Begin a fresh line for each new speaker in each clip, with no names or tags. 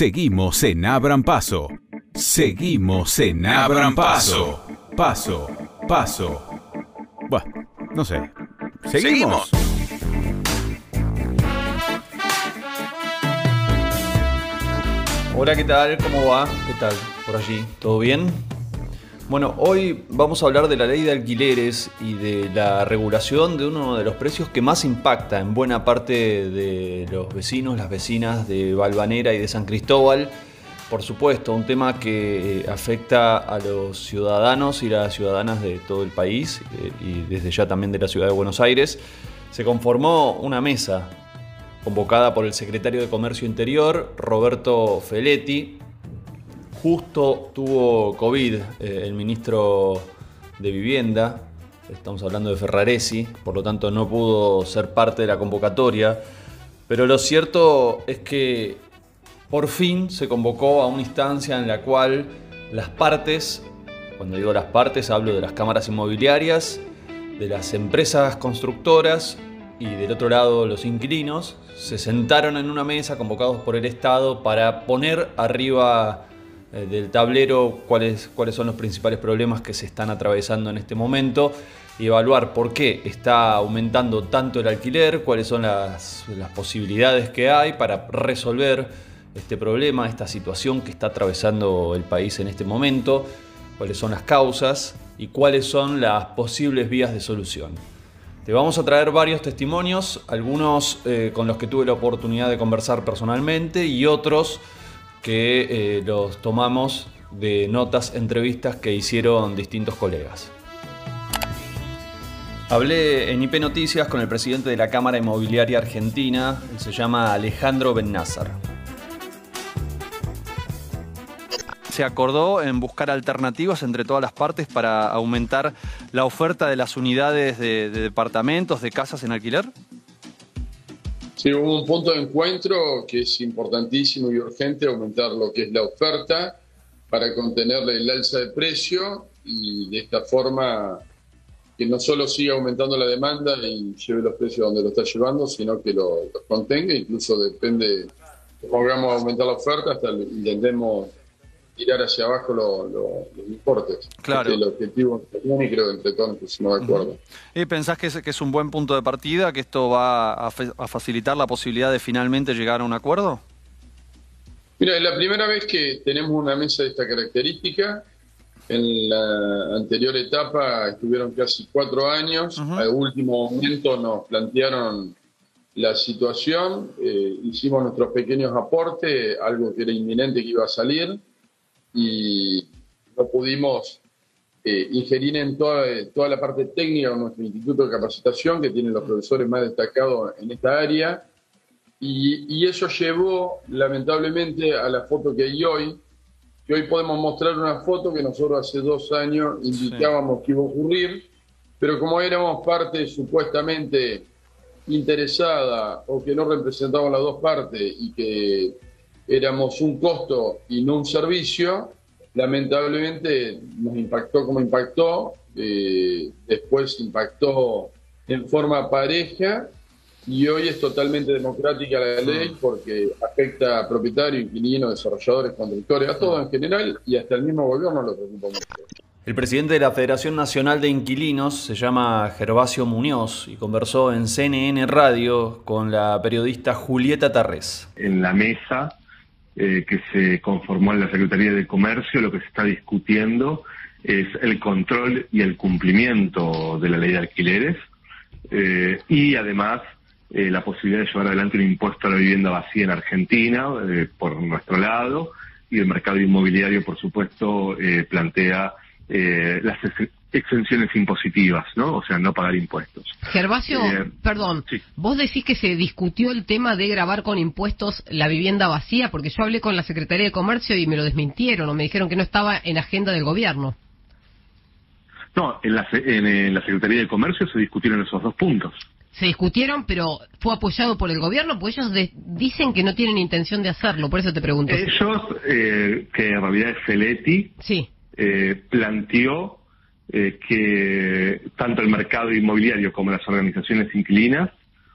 Seguimos en Abran Paso. Seguimos en Abran Paso. Paso, paso. Bueno, no sé. Seguimos.
Hola, ¿qué tal? ¿Cómo va? ¿Qué tal? Por allí, ¿todo bien? Bueno, hoy vamos a hablar de la ley de alquileres y de la regulación de uno de los precios que más impacta en buena parte de los vecinos, las vecinas de Valvanera y de San Cristóbal. Por supuesto, un tema que afecta a los ciudadanos y las ciudadanas de todo el país eh, y desde ya también de la ciudad de Buenos Aires. Se conformó una mesa convocada por el secretario de Comercio Interior, Roberto Feletti, Justo tuvo COVID eh, el ministro de Vivienda, estamos hablando de Ferraresi, por lo tanto no pudo ser parte de la convocatoria, pero lo cierto es que por fin se convocó a una instancia en la cual las partes, cuando digo las partes hablo de las cámaras inmobiliarias, de las empresas constructoras y del otro lado los inquilinos, se sentaron en una mesa convocados por el Estado para poner arriba del tablero cuáles, cuáles son los principales problemas que se están atravesando en este momento y evaluar por qué está aumentando tanto el alquiler, cuáles son las, las posibilidades que hay para resolver este problema, esta situación que está atravesando el país en este momento, cuáles son las causas y cuáles son las posibles vías de solución. Te vamos a traer varios testimonios, algunos eh, con los que tuve la oportunidad de conversar personalmente y otros que eh, los tomamos de notas, entrevistas que hicieron distintos colegas. Hablé en IP Noticias con el presidente de la Cámara Inmobiliaria Argentina, se llama Alejandro Bennázar. Se acordó en buscar alternativas entre todas las partes para aumentar la oferta de las unidades de departamentos, de casas en alquiler.
Sí, hubo un punto de encuentro que es importantísimo y urgente, aumentar lo que es la oferta para contener el alza de precio y de esta forma que no solo siga aumentando la demanda y lleve los precios donde lo está llevando, sino que lo, contenga, incluso depende, pongamos a aumentar la oferta hasta intentemos tirar hacia abajo los importes.
Claro.
el objetivo y creo que entre todos nos pusimos de acuerdo.
¿Y pensás que es, que es un buen punto de partida, que esto va a, a, facilitar la posibilidad de finalmente llegar a un acuerdo?
Mira, es la primera vez que tenemos una mesa de esta característica. En la anterior etapa estuvieron casi cuatro años. Al último momento nos plantearon la situación, eh, hicimos nuestros pequeños aportes, algo que era inminente que iba a salir y no pudimos eh, ingerir en toda, toda la parte técnica de nuestro instituto de capacitación, que tiene los profesores más destacados en esta área, y, eso llevó lamentablemente a la foto que hay hoy, que hoy podemos mostrar una foto que nosotros hace dos años indicábamos que iba a ocurrir, pero como éramos parte supuestamente interesada o que no representaban las dos partes y que éramos un costo y no un servicio, lamentablemente nos impactó como impactó, eh, después impactó en forma pareja y hoy es totalmente democrática la ley porque afecta a propietarios, inquilinos, desarrolladores, constructores, a todos en general y hasta el mismo gobierno lo preocupa mucho.
El presidente de la Federación Nacional de Inquilinos se llama Gervasio Muñoz y conversó en CNN Radio con la periodista Julieta Tarrés.
En la mesa eh, que se conformó en la Secretaría de Comercio, lo que se está discutiendo es el control y el cumplimiento de la ley de alquileres eh, y además eh, la posibilidad de llevar adelante un impuesto a la vivienda vacía en Argentina por nuestro lado y el mercado inmobiliario, por supuesto, plantea las exenciones impositivas, ¿no? O sea, no pagar impuestos.
Gervasio, eh, perdón, vos decís que se discutió el tema de grabar con impuestos la vivienda vacía, porque yo hablé con la Secretaría de Comercio y me lo desmintieron, o me dijeron que no estaba en agenda del gobierno.
No, en la, en, la Secretaría de Comercio se discutieron esos dos puntos.
Se discutieron, pero fue apoyado por el gobierno, pues ellos dicen que no tienen intención de hacerlo, por eso te pregunto.
Ellos, eh, que en realidad es Feletti,
sí.
eh, planteó eh, que tanto el mercado inmobiliario como las organizaciones inquilinas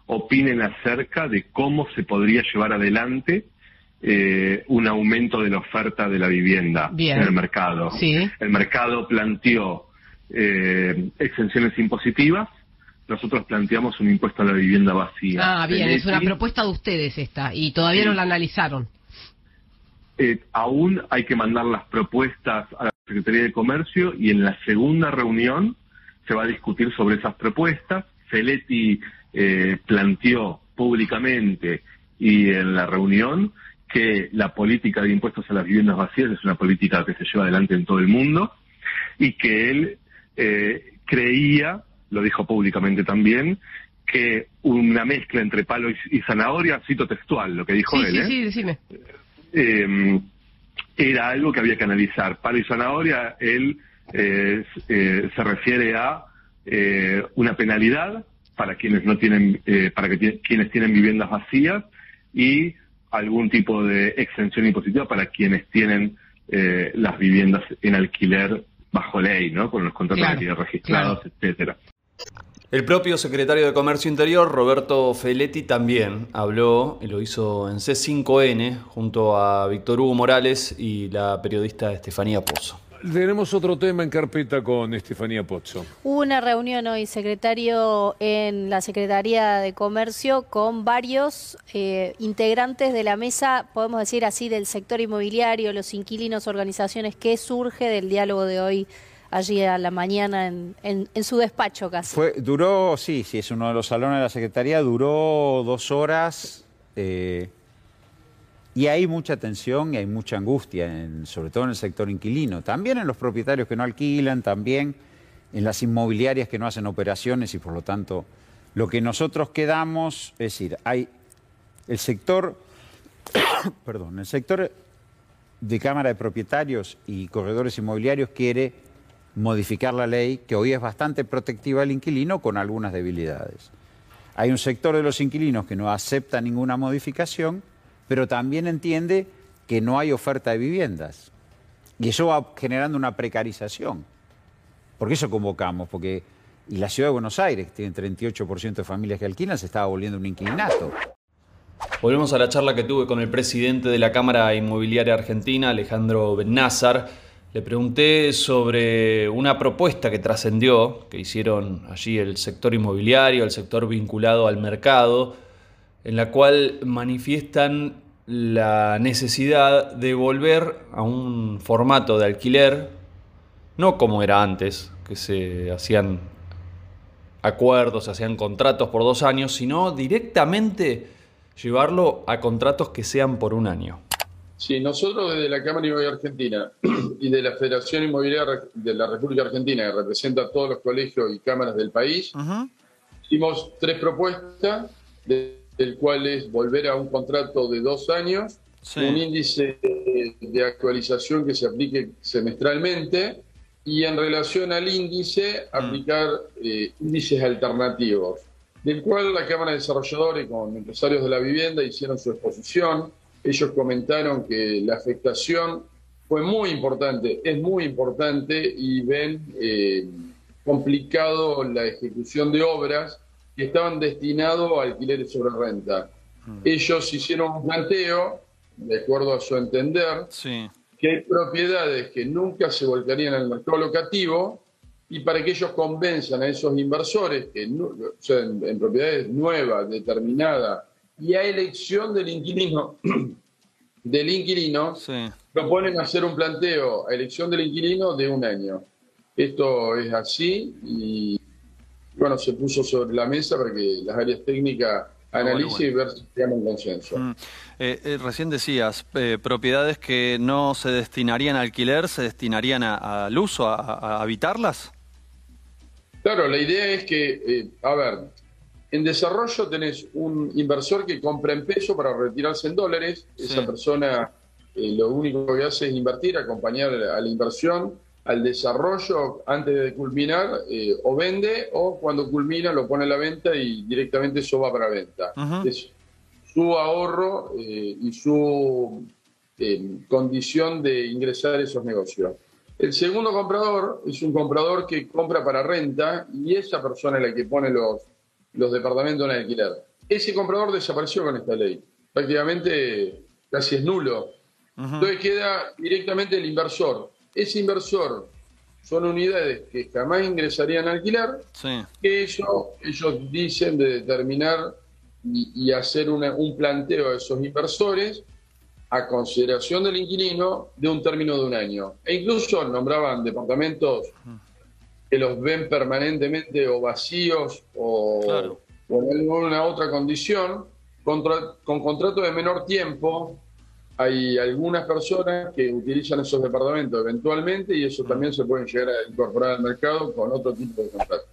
opinen acerca de cómo se podría llevar adelante eh, un aumento de la oferta de la vivienda en el mercado. El mercado planteó eh, exenciones impositivas, nosotros planteamos un impuesto a la vivienda vacía.
Ah, bien, es una propuesta de ustedes esta, y todavía no la analizaron.
Eh, aún hay que mandar las propuestas a la Secretaría de Comercio y en la segunda reunión se va a discutir sobre esas propuestas. Feletti eh, planteó públicamente y en la reunión que la política de impuestos a las viviendas vacías es una política que se lleva adelante en todo el mundo y que él eh, creía, lo dijo públicamente también, que una mezcla entre palo y, zanahoria, cito textual lo que dijo él, ¿eh? Eh, era algo que había que analizar. Palo y zanahoria, él se refiere a una penalidad para quienes no tienen, para que quienes tienen viviendas vacías y algún tipo de exención impositiva para quienes tienen eh, las viviendas en alquiler bajo ley, ¿no? Con los contratos de alquiler registrados, etcétera.
El propio secretario de Comercio Interior, Roberto Feletti, también habló, y lo hizo en C5N, junto a Víctor Hugo Morales y la periodista Estefanía Pozo.
Tenemos otro tema en carpeta con Estefanía Pozzo.
Hubo una reunión hoy, secretario, en la Secretaría de Comercio con varios eh, integrantes de la mesa, podemos decir así, del sector inmobiliario, los inquilinos, organizaciones. ¿Qué surge del diálogo de hoy allí a la mañana en, su despacho casi?
Fue, duró, sí, sí, es uno de los salones de la Secretaría, duró dos horas. Eh, y hay mucha tensión y hay mucha angustia, sobre todo en el sector inquilino, también en los propietarios que no alquilan, también en las inmobiliarias que no hacen operaciones y por lo tanto lo que nosotros quedamos, es decir, hay el sector, perdón, el sector de Cámara de Propietarios y Corredores Inmobiliarios quiere modificar la ley que hoy es bastante protectiva al inquilino con algunas debilidades. Hay un sector de los inquilinos que no acepta ninguna modificación pero también entiende que no hay oferta de viviendas. Y eso va generando una precarización. Por eso convocamos, porque y la ciudad de Buenos Aires, que tiene 38% de familias que alquilan, se estaba volviendo un inquilinato.
Volvemos a la charla que tuve con el presidente de la Cámara Inmobiliaria Argentina, Alejandro Bennázar. Le pregunté sobre una propuesta que trascendió, que hicieron allí el sector inmobiliario, el sector vinculado al mercado, en la cual manifiestan la necesidad de volver a un formato de alquiler, no como era antes, que se hacían acuerdos, se hacían contratos por dos años, sino directamente llevarlo a contratos que sean por un año.
Sí, nosotros desde la Cámara Inmobiliaria Argentina y de la Federación Inmobiliaria de la República Argentina, que representa a todos los colegios y cámaras del país, hicimos tres propuestas de el cual es volver a un contrato de dos años, un índice de actualización que se aplique semestralmente y en relación al índice mm. aplicar eh, índices alternativos, del cual la Cámara de Desarrolladores con empresarios de la vivienda hicieron su exposición. Ellos comentaron que la afectación fue muy importante, es muy importante y ven eh, complicado la ejecución de obras que estaban destinados a alquileres sobre renta. Mm. Ellos hicieron un planteo, de acuerdo a su entender, que hay propiedades que nunca se volcarían al mercado locativo y para que ellos convenzan a esos inversores, que en, propiedades nuevas, determinadas, y a elección del inquilino, del inquilino proponen hacer un planteo a elección del inquilino de un año. Esto es así y bueno, se puso sobre la mesa para que las áreas técnicas analicen y ver si tenemos un consenso. Mm.
Eh, eh, recién decías, eh, propiedades que no se destinarían a alquiler, ¿se destinarían al uso, a, habitarlas?
Claro, la idea es que, a ver, en desarrollo tenés un inversor que compra en peso para retirarse en dólares, esa persona lo único que hace es invertir, acompañar a la inversión al desarrollo antes de culminar eh, o vende o cuando culmina lo pone a la venta y directamente eso va para venta. Es su ahorro eh, y su eh, condición de ingresar a esos negocios. El segundo comprador es un comprador que compra para renta y esa persona es la que pone los, los departamentos en alquiler. Ese comprador desapareció con esta ley. Prácticamente casi es nulo. Entonces queda directamente el inversor. Ese inversor son unidades que jamás ingresarían a alquilar, que ellos, ellos dicen de determinar y, hacer un planteo a esos inversores a consideración del inquilino de un término de un año. E incluso nombraban departamentos que los ven permanentemente o vacíos o, en alguna otra condición, con contrato de menor tiempo. Hay algunas personas que utilizan esos departamentos eventualmente y eso también se puede llegar a incorporar al mercado con otro tipo de contrato.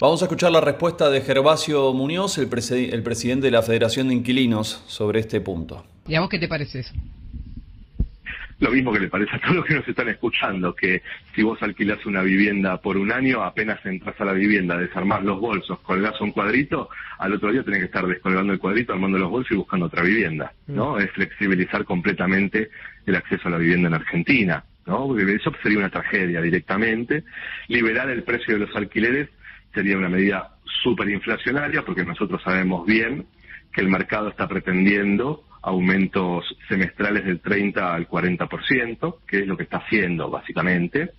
Vamos a escuchar la respuesta de Gervasio Muñoz, el, el presidente de la Federación de Inquilinos, sobre este punto.
¿Y a vos qué te parece eso?
Lo mismo que le parece a todos los que nos están escuchando, que si vos alquilás una vivienda por un año, apenas entras a la vivienda, desarmás los bolsos, colgás un cuadrito, al otro día tenés que estar descolgando el cuadrito, armando los bolsos y buscando otra vivienda, ¿no? Mm. Es flexibilizar completamente el acceso a la vivienda en Argentina, ¿no? Porque eso sería una tragedia directamente. Liberar el precio de los alquileres sería una medida súper inflacionaria, porque nosotros sabemos bien que el mercado está pretendiendo aumentos semestrales del 30 al 40%, que es lo que está haciendo básicamente,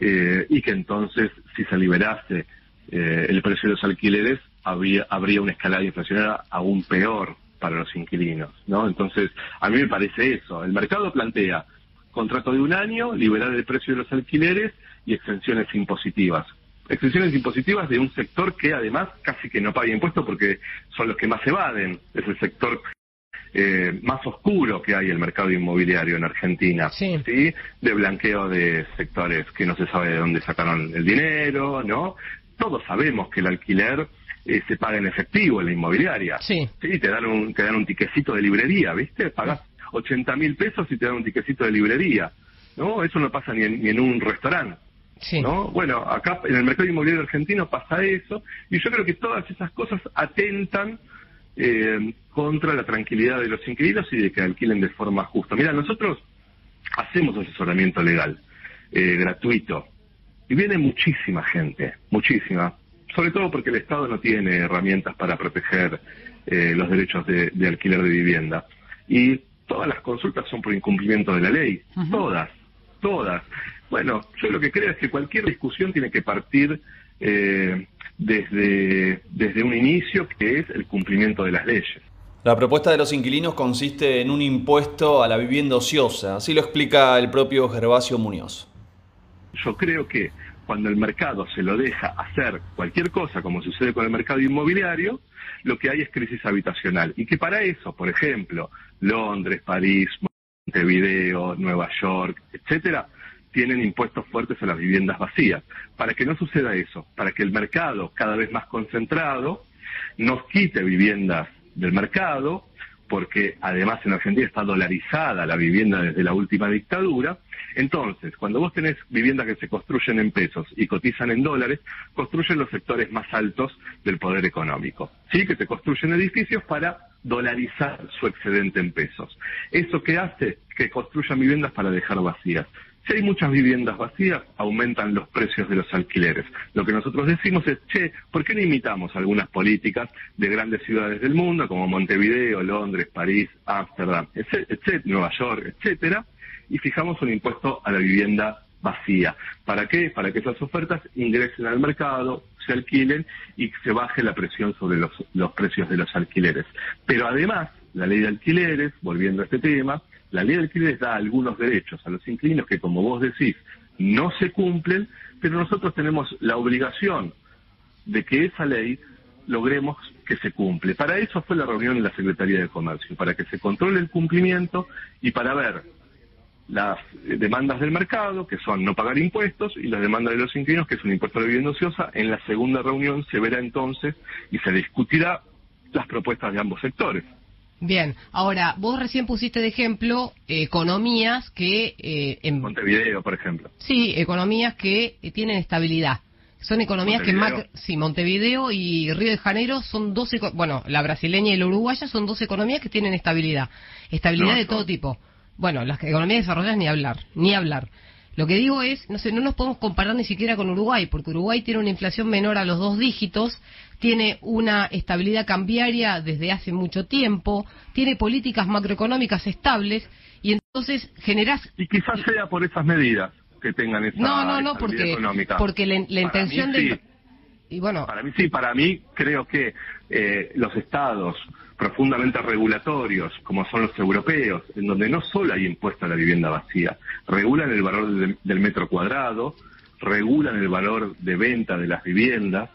eh, y que entonces si se liberase eh, el precio de los alquileres habría, habría una escalada inflacionaria aún peor para los inquilinos, ¿no? Entonces, a mí me parece eso. El mercado plantea contrato de un año, liberar el precio de los alquileres y exenciones impositivas. Exenciones impositivas de un sector que además casi que no paga impuestos porque son los que más evaden. Es el sector eh, más oscuro que hay el mercado inmobiliario en Argentina, sí. De blanqueo de sectores que no se sabe de dónde sacaron el dinero, ¿no? Todos sabemos que el alquiler eh, se paga en efectivo en la inmobiliaria. Sí. sí. Te dan un, te dan un tiquecito de librería, ¿viste? Pagas 80 mil pesos y te dan un tiquecito de librería. ¿No? Eso no pasa ni en, ni en un restaurante. Sí. ¿no? Bueno, acá en el mercado inmobiliario argentino pasa eso, y yo creo que todas esas cosas atentan eh, contra la tranquilidad de los inquilinos y de que alquilen de forma justa. Mira, nosotros hacemos asesoramiento legal eh, gratuito y viene muchísima gente, muchísima, sobre todo porque el Estado no tiene herramientas para proteger eh, los derechos de, alquiler de vivienda. Y todas las consultas son por incumplimiento de la ley, todas, todas. Bueno, yo lo que creo es que cualquier discusión tiene que partir eh, desde, desde un inicio, que es el cumplimiento de las leyes.
La propuesta de los inquilinos consiste en un impuesto a la vivienda ociosa, así lo explica el propio Gervasio Muñoz.
Yo creo que cuando el mercado se lo deja hacer cualquier cosa, como sucede con el mercado inmobiliario, lo que hay es crisis habitacional. Y que para eso, por ejemplo, Londres, París, Montevideo, Nueva York, etcétera, tienen impuestos fuertes a las viviendas vacías. Para que no suceda eso, para que el mercado cada vez más concentrado nos quite viviendas del mercado, porque además en Argentina está dolarizada la vivienda desde la última dictadura. Entonces, cuando vos tenés viviendas que se construyen en pesos y cotizan en dólares, construyen los sectores más altos del poder económico. Sí, que se construyen edificios para dolarizar su excedente en pesos. ¿Eso qué hace? Que construyan viviendas para dejar vacías. Si hay muchas viviendas vacías, aumentan los precios de los alquileres. Lo que nosotros decimos es, che, ¿por qué no imitamos algunas políticas de grandes ciudades del mundo, como Montevideo, Londres, París, Ámsterdam, Nueva York, etcétera, y fijamos un impuesto a la vivienda vacía. ¿Para qué? Para que esas ofertas ingresen al mercado, se alquilen y se baje la presión sobre los, los precios de los alquileres. Pero además, la ley de alquileres, volviendo a este tema, la ley de alquileres da algunos derechos a los inquilinos que, como vos decís, no se cumplen, pero nosotros tenemos la obligación de que esa ley logremos que se cumple. Para eso fue la reunión en la Secretaría de Comercio, para que se controle el cumplimiento y para ver las demandas del mercado, que son no pagar impuestos, y las demandas de los inquilinos, que es un impuesto de vivienda ociosa. En la segunda reunión se verá entonces y se discutirá las propuestas de ambos sectores.
Bien, ahora, vos recién pusiste de ejemplo economías que...
Eh, en Montevideo, por ejemplo.
Sí, economías que eh, tienen estabilidad. Son economías que más... Sí, Montevideo y Río de Janeiro son dos... Bueno, la brasileña y la uruguaya son dos economías que tienen estabilidad. Estabilidad de todo tipo. Bueno, las economías desarrolladas ni hablar, ni hablar. Lo que digo es, no sé, no nos podemos comparar ni siquiera con Uruguay, porque Uruguay tiene una inflación menor a los dos dígitos, tiene una estabilidad cambiaria desde hace mucho tiempo, tiene políticas macroeconómicas estables y entonces generás...
Y quizás sea por esas medidas que tengan esa
No, no, no, porque,
económica.
porque la, la intención de... Y bueno,
Para mí sí, para mí creo que eh, los estados profundamente regulatorios, como son los europeos, en donde no solo hay impuesto a la vivienda vacía, regulan el valor del metro cuadrado, regulan el valor de venta de las viviendas,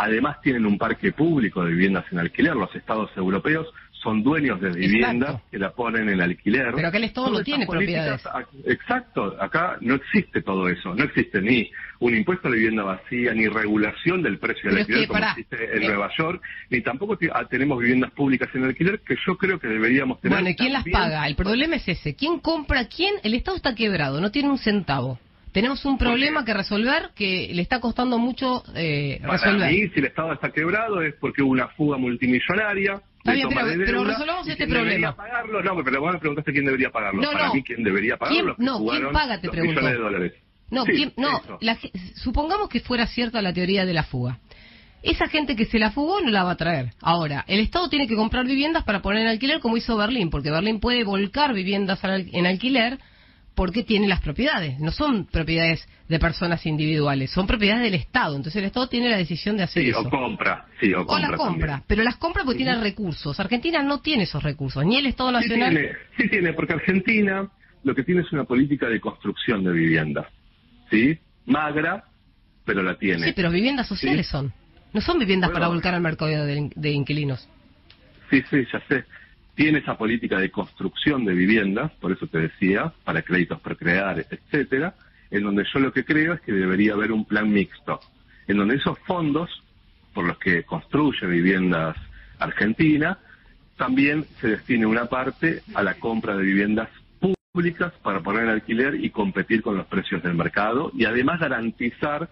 además tienen un parque público de viviendas en alquiler, los estados europeos son dueños de viviendas
Exacto.
que la ponen en alquiler.
Pero acá el Estado no tiene propiedades.
ac- Exacto, acá no existe todo eso, no existe ni un impuesto a la vivienda vacía, ni regulación del precio del alquiler
que,
como existe en
eh,
Nueva York, ni tampoco ah, tenemos viviendas públicas en alquiler que yo creo que deberíamos tener.
bueno, ¿y quién las paga? El problema es ese. ¿Quién compra? ¿Quién? El Estado está quebrado, no tiene un centavo. Tenemos un problema que resolver que le está costando mucho eh,
Para
resolver.
mí, si el Estado está quebrado es porque hubo una fuga multimillonaria.
Está bien, pero-
de
pero resolvamos
¿y
este
quién debería
problema.
pagarlo? No, pero vos me preguntaste quién debería pagarlo.
No,
Para
no.
mí, ¿quién debería pagarlo?
¿Quién- no, ¿quién paga, te pregunto?
de dólares.
No,
Sí,
¿quién- no la supongamos que fuera cierta la teoría de la fuga. Esa gente que se la fugó no la va a traer. Ahora, el Estado tiene que comprar viviendas para poner en alquiler como hizo Berlín, porque Berlín puede volcar viviendas al- en alquiler porque tiene las propiedades. No son propiedades de personas individuales, son propiedades del Estado. Entonces el Estado tiene la decisión de hacer
Sí,
eso.
o compra. Sí, o
O
compra
las compra,
también.
pero las compra porque tiene recursos. Argentina no tiene esos recursos, ni el Estado
Sí
Nacional.
tiene, sí tiene, porque Argentina lo que tiene es una política de construcción de viviendas. ¿Sí? Magra, pero la tiene.
Sí, pero viviendas sociales
Sí.
son. No son viviendas
Bueno.
para volcar al mercado de, de inquilinos.
Sí, sí, ya sé. Tiene esa política de construcción de viviendas, por eso te decía, para créditos por etcétera, en donde yo lo que creo es que debería haber un plan mixto, en donde esos fondos por los que construye viviendas Argentina, también se destine una parte a la compra de viviendas públicas para poner en alquiler y competir con los precios del mercado y además garantizar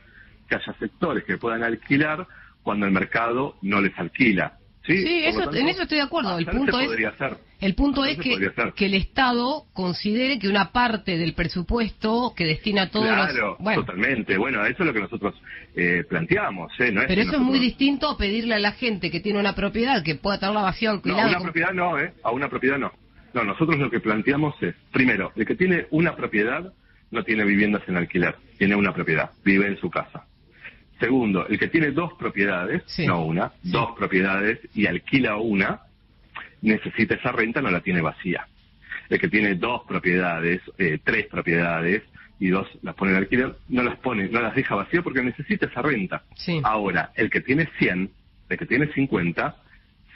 que haya sectores que puedan alquilar cuando el mercado no les alquila. Sí,
eso,
tanto,
en eso estoy de acuerdo. El
hacerse
punto es, el punto es que, que el Estado considere que una parte del presupuesto que destina a todos
Claro,
los... Bueno,
totalmente. Bueno, eso es lo que nosotros eh, planteamos. ¿eh? No es
pero eso es muy distinto a pedirle a la gente que tiene una propiedad que pueda tenerla vacía o
No, a
alquilada.
una propiedad no, ¿eh? A una propiedad no. No, nosotros lo que planteamos es, primero, el que tiene una propiedad no tiene viviendas en alquiler, tiene una propiedad, vive en su casa. Segundo, el que tiene dos propiedades,
Sí.
no una, dos propiedades y alquila una, necesita esa renta, no la tiene vacía. El que tiene dos propiedades, eh, tres propiedades y dos las pone en alquiler, no las pone, no las deja vacía porque necesita esa renta.
Sí.
Ahora, el que tiene 100, el que tiene 50,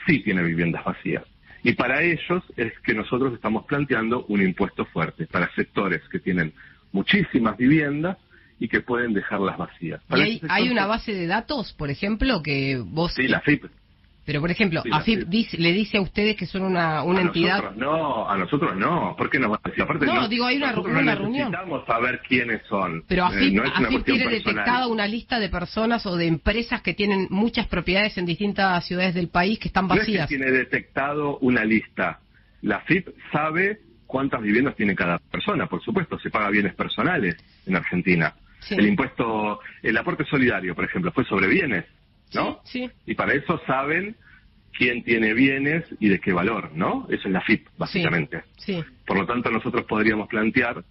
sí tiene viviendas vacías. Y para ellos es que nosotros estamos planteando un impuesto fuerte para sectores que tienen muchísimas viviendas y que pueden dejarlas vacías.
¿Y hay,
sector
hay una base de datos, por ejemplo, que vos...
Sí, la FIP.
Pero, por ejemplo,
Sí,
AFIP
FIP.
dice- le dice a ustedes que son una, una
a
entidad...
Nosotros no, a nosotros no. ¿Por qué nos va a decir? Aparte,
No, digo, hay una- una
no
reunión.
necesitamos saber quiénes son.
Pero
Eh,
AFIP,
no es una
AFIP tiene
personal.
detectada una lista de personas o de empresas que tienen muchas propiedades en distintas ciudades del país que están
No es que
vacías.
tiene detectado una lista. La FIP sabe cuántas viviendas tiene cada persona, por supuesto, se paga bienes personales en Argentina.
Sí.
El impuesto, el aporte solidario, por ejemplo, fue sobre bienes, ¿no?
Sí, sí.
Y para eso saben quién tiene bienes y de qué valor, ¿no? Eso es la FIP, básicamente.
Sí.
Por lo tanto, nosotros podríamos plantear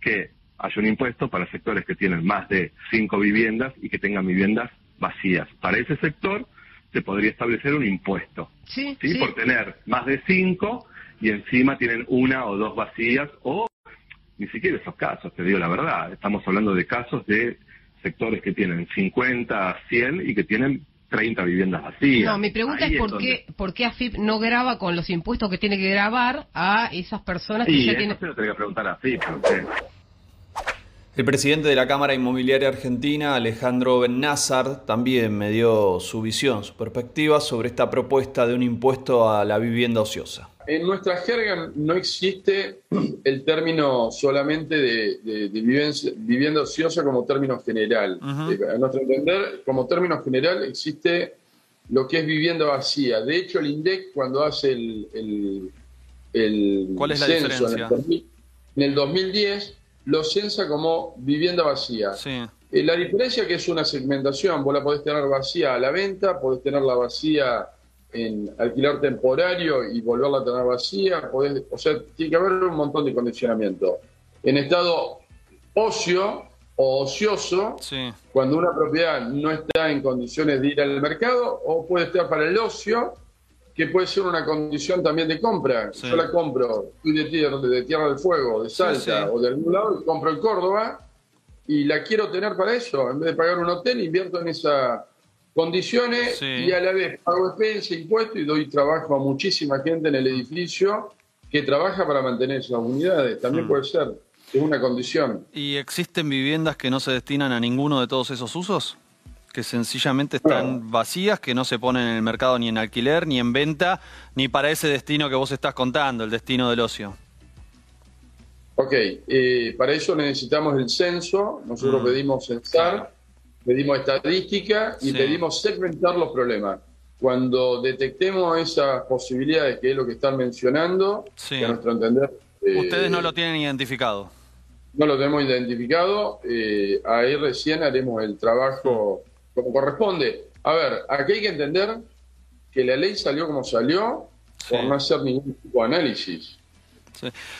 que haya un impuesto para sectores que tienen más de cinco viviendas y que tengan viviendas vacías. Para ese sector se podría establecer un impuesto,
sí.
Por tener más de cinco y encima tienen una o dos vacías o ni siquiera esos casos, te digo la verdad. Estamos hablando de casos de sectores que tienen 50, 100 y que tienen 30 viviendas vacías.
No, mi pregunta
Ahí
es por
donde-
qué, por qué AFIP no graba con los impuestos que tiene que grabar a esas personas que ya
eso
tienen...
se lo tenía que preguntar a FIP, porque
El presidente de la Cámara Inmobiliaria Argentina, Alejandro Bennazar, también me dio su visión, su perspectiva sobre esta propuesta de un impuesto a la vivienda ociosa.
En nuestra jerga no existe el término solamente de, de- de vivencia- vivienda ociosa como término general. Eh, a nuestro entender, como término general existe lo que es vivienda vacía. De hecho, el INDEC cuando hace el, el- el
¿Cuál es la
censo
diferencia?
En el, 2000 en el 2010 lo censa como vivienda vacía.
Sí.
Eh, la diferencia es que es una segmentación, vos la podés tener vacía a la venta, podés tenerla vacía en alquiler temporario y volverla a tener vacía, podés, o sea, tiene que haber un montón de condicionamiento. En estado ocio o ocioso, cuando una propiedad no está en condiciones de ir al mercado, o puede estar para el ocio, que puede ser una condición también de compra. Yo la compro, estoy de tierra, de tierra del Fuego, de Salta o de algún lado, y compro en Córdoba y la quiero tener para eso. En vez de pagar un hotel, invierto en esas condiciones y a la vez pago expensa, impuestos y doy trabajo a muchísima gente en el edificio que trabaja para mantener esas unidades. También mm. puede ser. Es una condición.
¿Y existen viviendas que no se destinan a ninguno de todos esos usos? Que sencillamente están vacías, que no se ponen en el mercado ni en alquiler, ni en venta, ni para ese destino que vos estás contando, el destino del ocio.
Ok, eh, para eso necesitamos el censo, nosotros mm. pedimos censar, pedimos estadística y pedimos segmentar los problemas. Cuando detectemos esas posibilidades, que es lo que están mencionando, a nuestro entender...
Eh, Ustedes no lo tienen identificado.
No lo tenemos identificado, eh, ahí recién haremos el trabajo como corresponde. A ver, aquí hay que entender que la ley salió como salió por no hacer ningún tipo de análisis.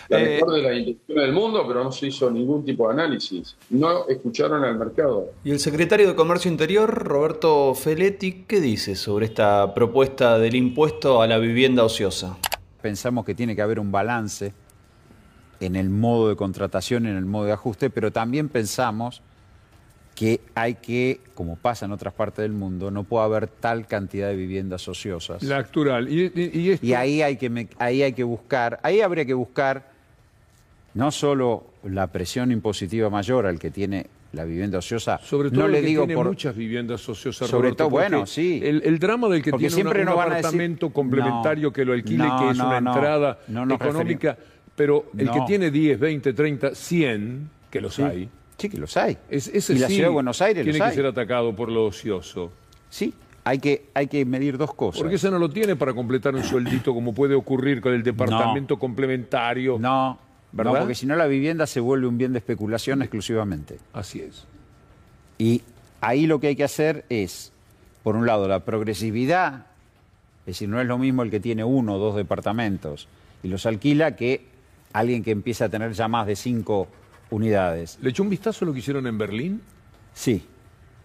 La eh, mejor de las intenciones del mundo, pero no se hizo ningún tipo de análisis. No escucharon al mercado.
¿Y el secretario de Comercio Interior, Roberto Feletti, qué dice sobre esta propuesta del impuesto a la vivienda ociosa?
Pensamos que tiene que haber un balance en el modo de contratación, en el modo de ajuste, pero también pensamos que hay que, como pasa en otras partes del mundo, no puede haber tal cantidad de viviendas ociosas.
La actual.
Y, ahí, hay que, ahí hay que buscar, ahí habría que buscar no solo la presión impositiva mayor al que tiene la vivienda ociosa.
Sobre todo
no
le
que digo
tiene muchas viviendas ociosas.
Sobre todo, bueno, sí.
El, drama del que tiene
siempre
un apartamento complementario que lo alquile, que es una entrada económica, pero el que tiene 10, 20, 30, 100, que los hay
Sí, que los hay.
ese y la Ciudad de Buenos Aires tiene que ser atacado por lo ocioso.
Sí, hay que, hay que medir dos cosas.
Porque ese no lo tiene para completar un sueldito como puede ocurrir con el departamento complementario.
No, ¿verdad? No, porque si no la vivienda se vuelve un bien de especulación exclusivamente.
Así es.
Y ahí lo que hay que hacer es, por un lado, la progresividad, es decir, no es lo mismo el que tiene uno o dos departamentos y los alquila que alguien que empieza a tener ya más de cinco unidades.
¿Le echó un vistazo a lo que hicieron en Berlín?
Sí,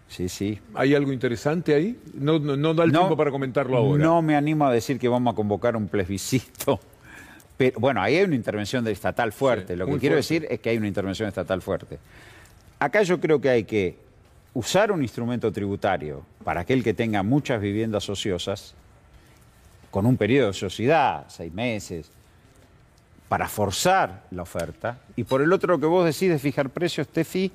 sí, sí.
¿Hay algo interesante ahí? No, no, da el tiempo para comentarlo ahora.
No me animo a decir que vamos a convocar un plebiscito. Pero bueno, ahí hay una intervención estatal fuerte. lo que quiero decir es que hay una intervención estatal fuerte. Acá yo creo que hay que usar un instrumento tributario para aquel que tenga muchas viviendas ociosas, con un periodo de ociosidad, seis meses, para forzar la oferta. Y por el otro, lo que vos decís de fijar precios, Tefi,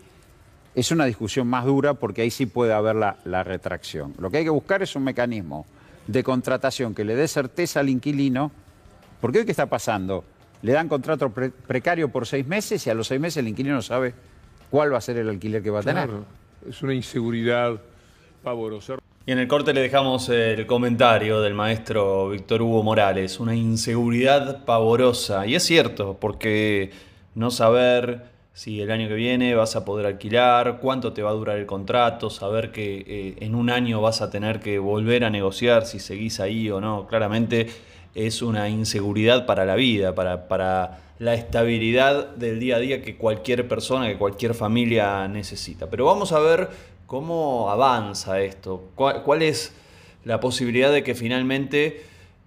es una discusión más dura porque ahí sí puede haber la, retracción. Lo que hay que buscar es un mecanismo de contratación que le dé certeza al inquilino, porque hoy qué está pasando, le dan contrato precario por seis meses y a los seis meses el inquilino sabe cuál va a ser el alquiler que va a tener.
Es una inseguridad pavorosa.
Y en el corte le dejamos el comentario del maestro Víctor Hugo Morales, una inseguridad pavorosa. Y es cierto, porque no saber si el año que viene vas a poder alquilar, cuánto te va a durar el contrato, saber que eh, en un año vas a tener que volver a negociar si seguís ahí o no, claramente es una inseguridad para la vida, para, para la estabilidad del día a día que cualquier persona, que cualquier familia necesita. Pero vamos a ver ¿Cómo avanza esto? ¿Cuál, es la posibilidad de que finalmente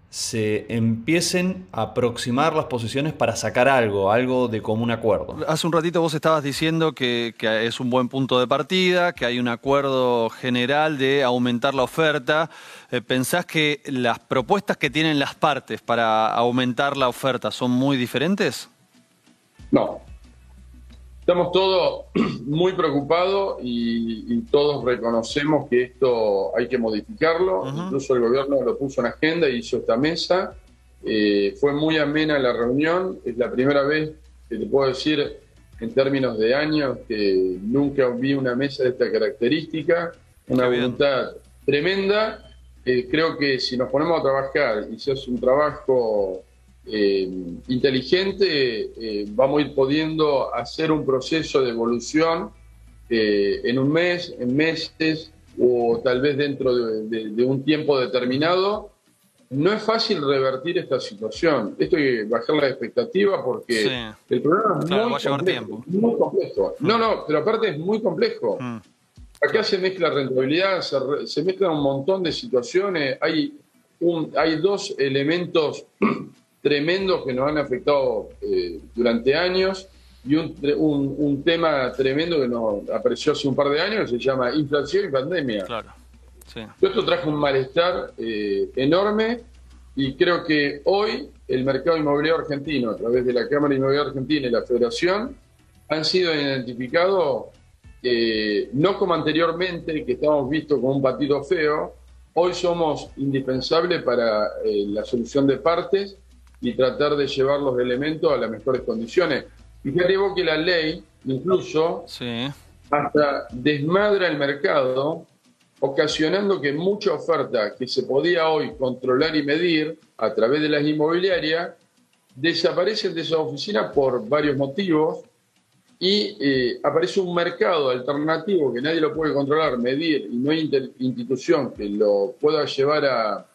se empiecen a aproximar las posiciones para sacar algo, algo de común acuerdo. Hace un ratito vos estabas diciendo que, es un buen punto de partida, que hay un acuerdo general de aumentar la oferta. Eh, ¿Pensás que las propuestas que tienen las partes para aumentar la oferta son muy diferentes?
No, Estamos todos muy preocupados y, todos reconocemos que esto hay que modificarlo. Incluso el gobierno lo puso en agenda y hizo esta mesa. Eh, fue muy amena la reunión. Es la primera vez que te puedo decir en términos de años que nunca vi una mesa de esta característica. Una voluntad tremenda. Eh, creo que si nos ponemos a trabajar y se hace un trabajo eh, inteligente, eh, vamos a ir pudiendo hacer un proceso de evolución eh, en un mes, en meses o tal vez dentro de, un tiempo determinado. No es fácil revertir esta situación. Esto hay que bajar la expectativa porque el problema es muy, complejo, muy complejo. No, no, pero aparte es muy complejo. Mm. Acá se mezcla rentabilidad, se, se mezcla un montón de situaciones. Hay, un, hay dos elementos tremendos que nos han afectado eh, durante años y un, un, tema tremendo que nos apareció hace un par de años se llama inflación y pandemia. Claro. Esto trajo un malestar eh, enorme y creo que hoy el mercado inmobiliario argentino, a través de la Cámara Inmobiliaria Argentina y la Federación, han sido identificados eh, no como anteriormente, que estábamos vistos como un patito feo, hoy somos indispensables para la solución de partes y tratar de llevar los elementos a las mejores condiciones. Fíjate vos que la ley incluso hasta desmadra el mercado, ocasionando que mucha oferta que se podía hoy controlar y medir a través de las inmobiliarias, desaparecen de esa oficina por varios motivos y eh, aparece un mercado alternativo que nadie lo puede controlar, medir y no hay institución que lo pueda llevar a,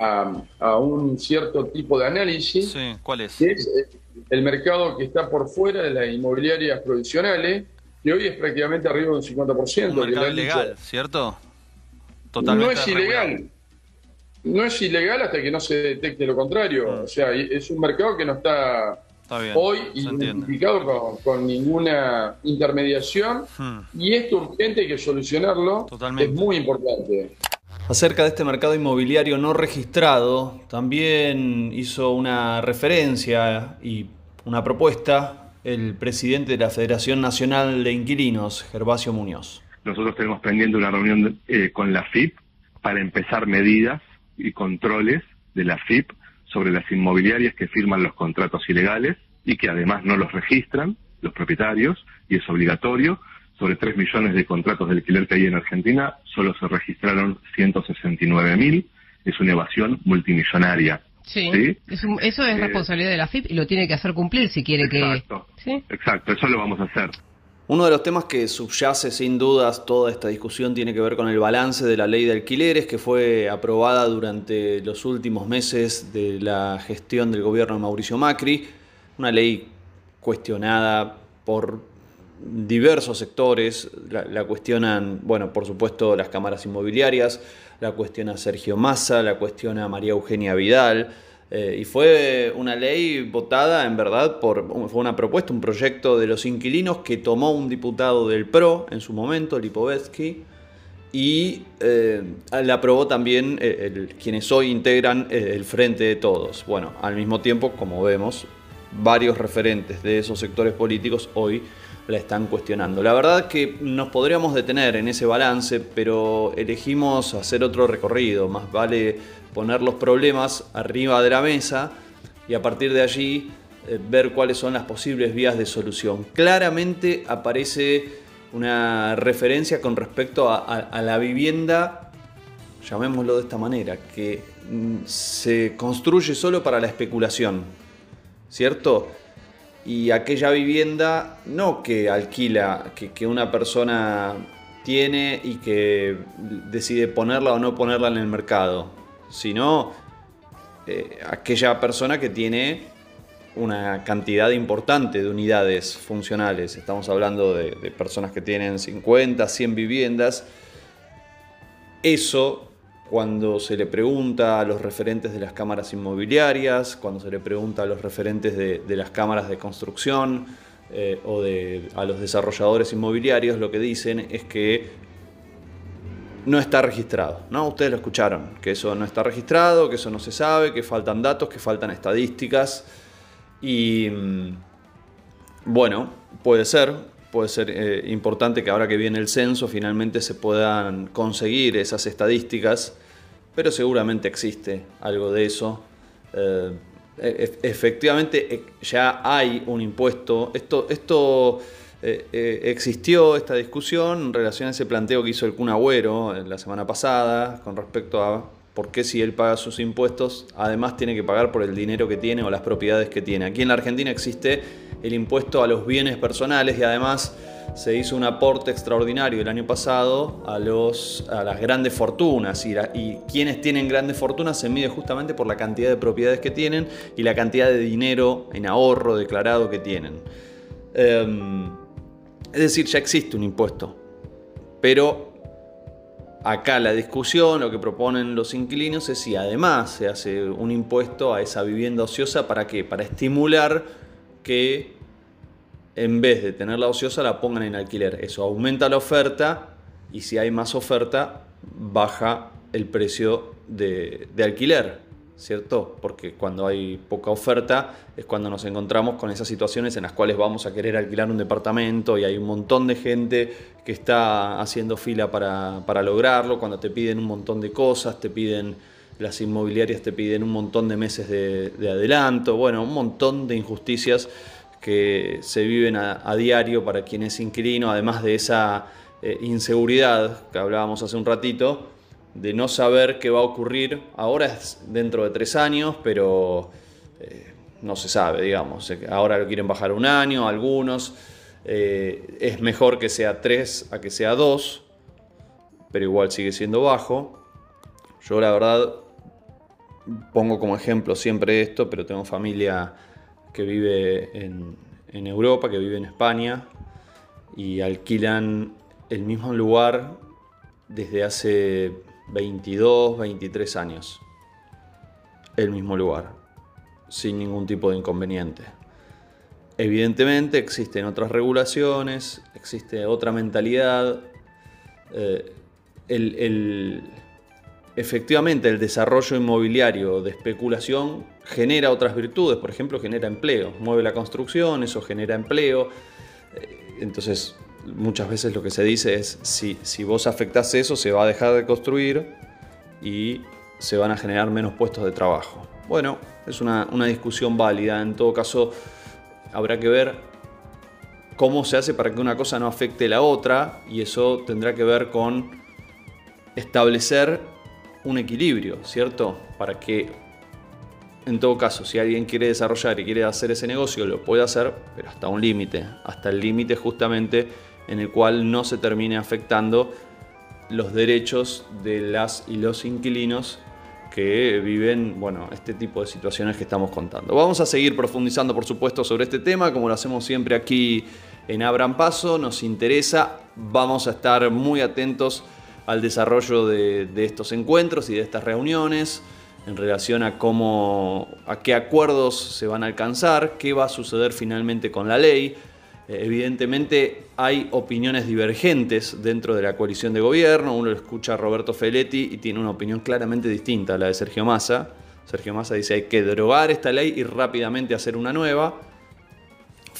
a, un cierto tipo de análisis.
Sí, ¿cuál es?
es eh, el mercado que está por fuera de las inmobiliarias provisionales, que hoy es prácticamente arriba de un 50%.
Un mercado ilegal, ¿cierto? Totalmente.
No es ilegal. No es ilegal hasta que no se detecte lo contrario. Mm. O sea, es un mercado que no está, hoy identificado con, ninguna intermediación mm. y esto urgente hay que solucionarlo. Totalmente. Es muy importante.
Acerca de este mercado inmobiliario no registrado, también hizo una referencia y una propuesta el presidente de la Federación Nacional de Inquilinos, Gervasio Muñoz.
Nosotros tenemos pendiente una reunión eh, con la FIP para empezar medidas y controles de la FIP sobre las inmobiliarias que firman los contratos ilegales y que además no los registran los propietarios y es obligatorio sobre 3 millones de contratos de alquiler que hay en Argentina, solo se registraron 169 mil. Es una evasión multimillonaria.
Sí, eso es eh, responsabilidad de la FIP y lo tiene que hacer cumplir si quiere
que... Exacto, eso lo vamos a hacer.
Uno de los temas que subyace sin dudas toda esta discusión tiene que ver con el balance de la ley de alquileres que fue aprobada durante los últimos meses de la gestión del gobierno de Mauricio Macri, una ley cuestionada por diversos sectores, la, cuestionan, bueno, por supuesto, las cámaras inmobiliarias, la cuestiona Sergio Massa, la cuestiona María Eugenia Vidal, eh, y fue una ley votada, en verdad, por, fue una propuesta, un proyecto de los inquilinos que tomó un diputado del PRO en su momento, Lipovetsky, y eh, la aprobó también eh, quienes hoy integran el Frente de Todos. Bueno, al mismo tiempo, como vemos, varios referentes de esos sectores políticos hoy la están cuestionando. La verdad que nos podríamos detener en ese balance, pero elegimos hacer otro recorrido. Más vale poner los problemas arriba de la mesa y a partir de allí eh, ver cuáles son las posibles vías de solución. Claramente aparece una referencia con respecto a la vivienda, llamémoslo de esta manera, que mm, se construye solo para la especulación, ¿cierto? Y aquella vivienda no que alquila, que, una persona tiene y que decide ponerla o no ponerla en el mercado, sino eh, aquella persona que tiene una cantidad importante de unidades funcionales. Estamos hablando de, de personas que tienen 50, 100 viviendas. Eso cuando se le pregunta a los referentes de las cámaras inmobiliarias, cuando se le pregunta a los referentes de, las cámaras de construcción eh, o de, a los desarrolladores inmobiliarios, lo que dicen es que no está registrado. ¿no? Ustedes lo escucharon, que eso no está registrado, que eso no se sabe, que faltan datos, que faltan estadísticas. Y mm, bueno, puede ser, puede ser eh, importante que ahora que viene el censo finalmente se puedan conseguir esas estadísticas, pero seguramente existe algo de eso. Eh, e, e, efectivamente eh, ya hay un impuesto. Esto, esto existió, esta discusión, en relación a ese planteo que hizo el Kun Agüero la semana pasada con respecto a por qué si él paga sus impuestos, además tiene que pagar por el dinero que tiene o las propiedades que tiene. Aquí en la Argentina existe el impuesto a los bienes personales y además se hizo un aporte extraordinario el año pasado a, los, a las grandes fortunas y, quienes tienen grandes fortunas se mide justamente por la cantidad de propiedades que tienen y la cantidad de dinero en ahorro declarado que tienen. Em, es decir, ya existe un impuesto, pero acá la discusión, lo que proponen los inquilinos es si además se hace un impuesto a esa vivienda ociosa, ¿para qué? Para estimular que en vez de tenerla ociosa la pongan en alquiler. Eso aumenta la oferta y si hay más oferta baja el precio de, alquiler, ¿cierto? Porque cuando hay poca oferta es cuando nos encontramos con esas situaciones en las cuales vamos a querer alquilar un departamento y hay un montón de gente que está haciendo fila para, lograrlo, cuando te piden un montón de cosas, te piden las inmobiliarias te piden un montón de meses de, de adelanto, bueno, un montón de injusticias que se viven a, diario para quien es inquilino, además de esa eh, inseguridad que hablábamos hace un ratito, de no saber qué va a ocurrir. Ahora es dentro de tres años, pero eh, no se sabe, digamos. Ahora lo quieren bajar un año, algunos. Eh, es mejor que sea tres a que sea dos, pero igual sigue siendo bajo. Yo la verdad pongo como ejemplo siempre esto, pero tengo familia que vive en, Europa, que vive en España, y alquilan el mismo lugar desde hace 22, 23 años. El mismo lugar, sin ningún tipo de inconveniente. Evidentemente existen otras regulaciones, existe otra mentalidad. Eh, el, efectivamente el desarrollo inmobiliario de especulación genera otras virtudes, por ejemplo, genera empleo, mueve la construcción, eso genera empleo. Eh, entonces, muchas veces lo que se dice es, si, si vos afectás eso, se va a dejar de construir y se van a generar menos puestos de trabajo. Bueno, es una, una discusión válida, en todo caso habrá que ver cómo se hace para que una cosa no afecte la otra y eso tendrá que ver con establecer un equilibrio, ¿cierto? Para que, en todo caso, si alguien quiere desarrollar y quiere hacer ese negocio, lo puede hacer, pero hasta un límite, hasta el límite justamente en el cual no se termine afectando los derechos de las y los inquilinos que viven, bueno, este tipo de situaciones que estamos contando. Vamos a seguir profundizando, por supuesto, sobre este tema, como lo hacemos siempre aquí en Abran Paso, nos interesa, vamos a estar muy atentos al desarrollo de, estos encuentros y de estas reuniones en relación a cómo, a qué acuerdos se van a alcanzar, qué va a suceder finalmente con la ley. Eh, evidentemente hay opiniones divergentes dentro de la coalición de gobierno. Uno escucha a Roberto Feletti y tiene una opinión claramente distinta a la de Sergio Massa. Sergio Massa dice hay que derogar esta ley y rápidamente hacer una nueva.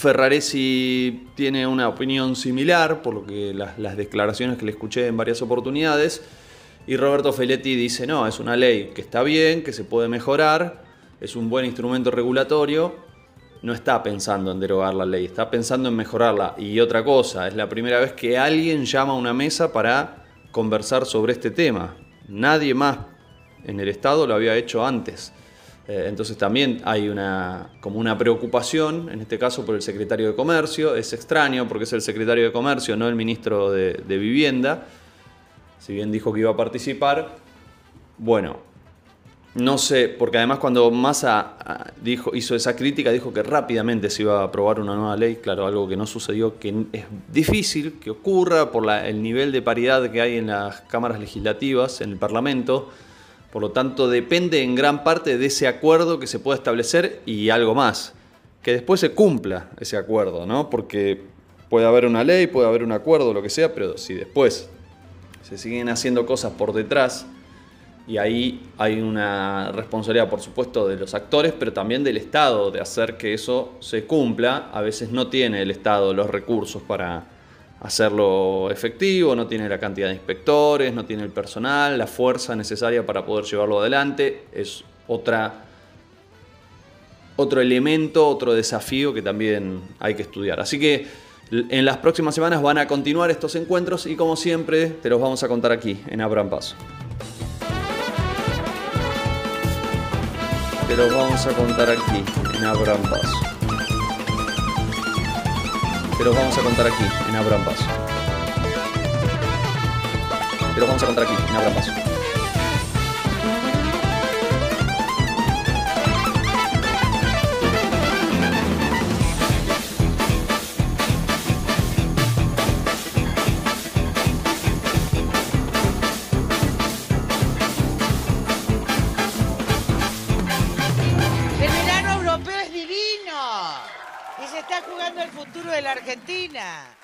Ferraresi tiene una opinión similar, por lo que las, declaraciones que le escuché en varias oportunidades. Y Roberto Feletti dice, no, es una ley que está bien, que se puede mejorar, es un buen instrumento regulatorio, no está pensando en derogar la ley, está pensando en mejorarla. Y otra cosa, es la primera vez que alguien llama a una mesa para conversar sobre este tema. Nadie más en el Estado lo había hecho antes. Eh, entonces también hay una, como una preocupación, en este caso por el secretario de Comercio. Es extraño porque es el secretario de Comercio, no el ministro de, Vivienda. Si bien dijo que iba a participar, bueno, no sé, porque además cuando Massa ah, dijo, hizo esa crítica, dijo que rápidamente se iba a aprobar una nueva ley, claro, algo que no sucedió, que es difícil que ocurra por el nivel de paridad que hay en las cámaras legislativas, en el Parlamento. Por lo tanto, depende en gran parte de ese acuerdo que se pueda establecer y algo más. Que después se cumpla ese acuerdo, ¿no? Porque puede haber una ley, puede haber un acuerdo, lo que sea, pero si después se siguen haciendo cosas por detrás, y ahí hay una responsabilidad, por supuesto, de los actores, pero también del Estado, de hacer que eso se cumpla. A veces no tiene el Estado los recursos para, hacerlo efectivo, no tiene la cantidad de inspectores, no tiene el personal, la fuerza necesaria para poder llevarlo adelante. Es otra, otro elemento, otro desafío que también hay que estudiar. Así que en las próximas semanas van a continuar estos encuentros y como siempre te los vamos a contar aquí en Abran Paso. Te los vamos a contar aquí en Abran Paso. Los vamos a contar aquí, en Abraham Paso. Te los vamos a contar aquí, en Abraham Paso.
Argentina.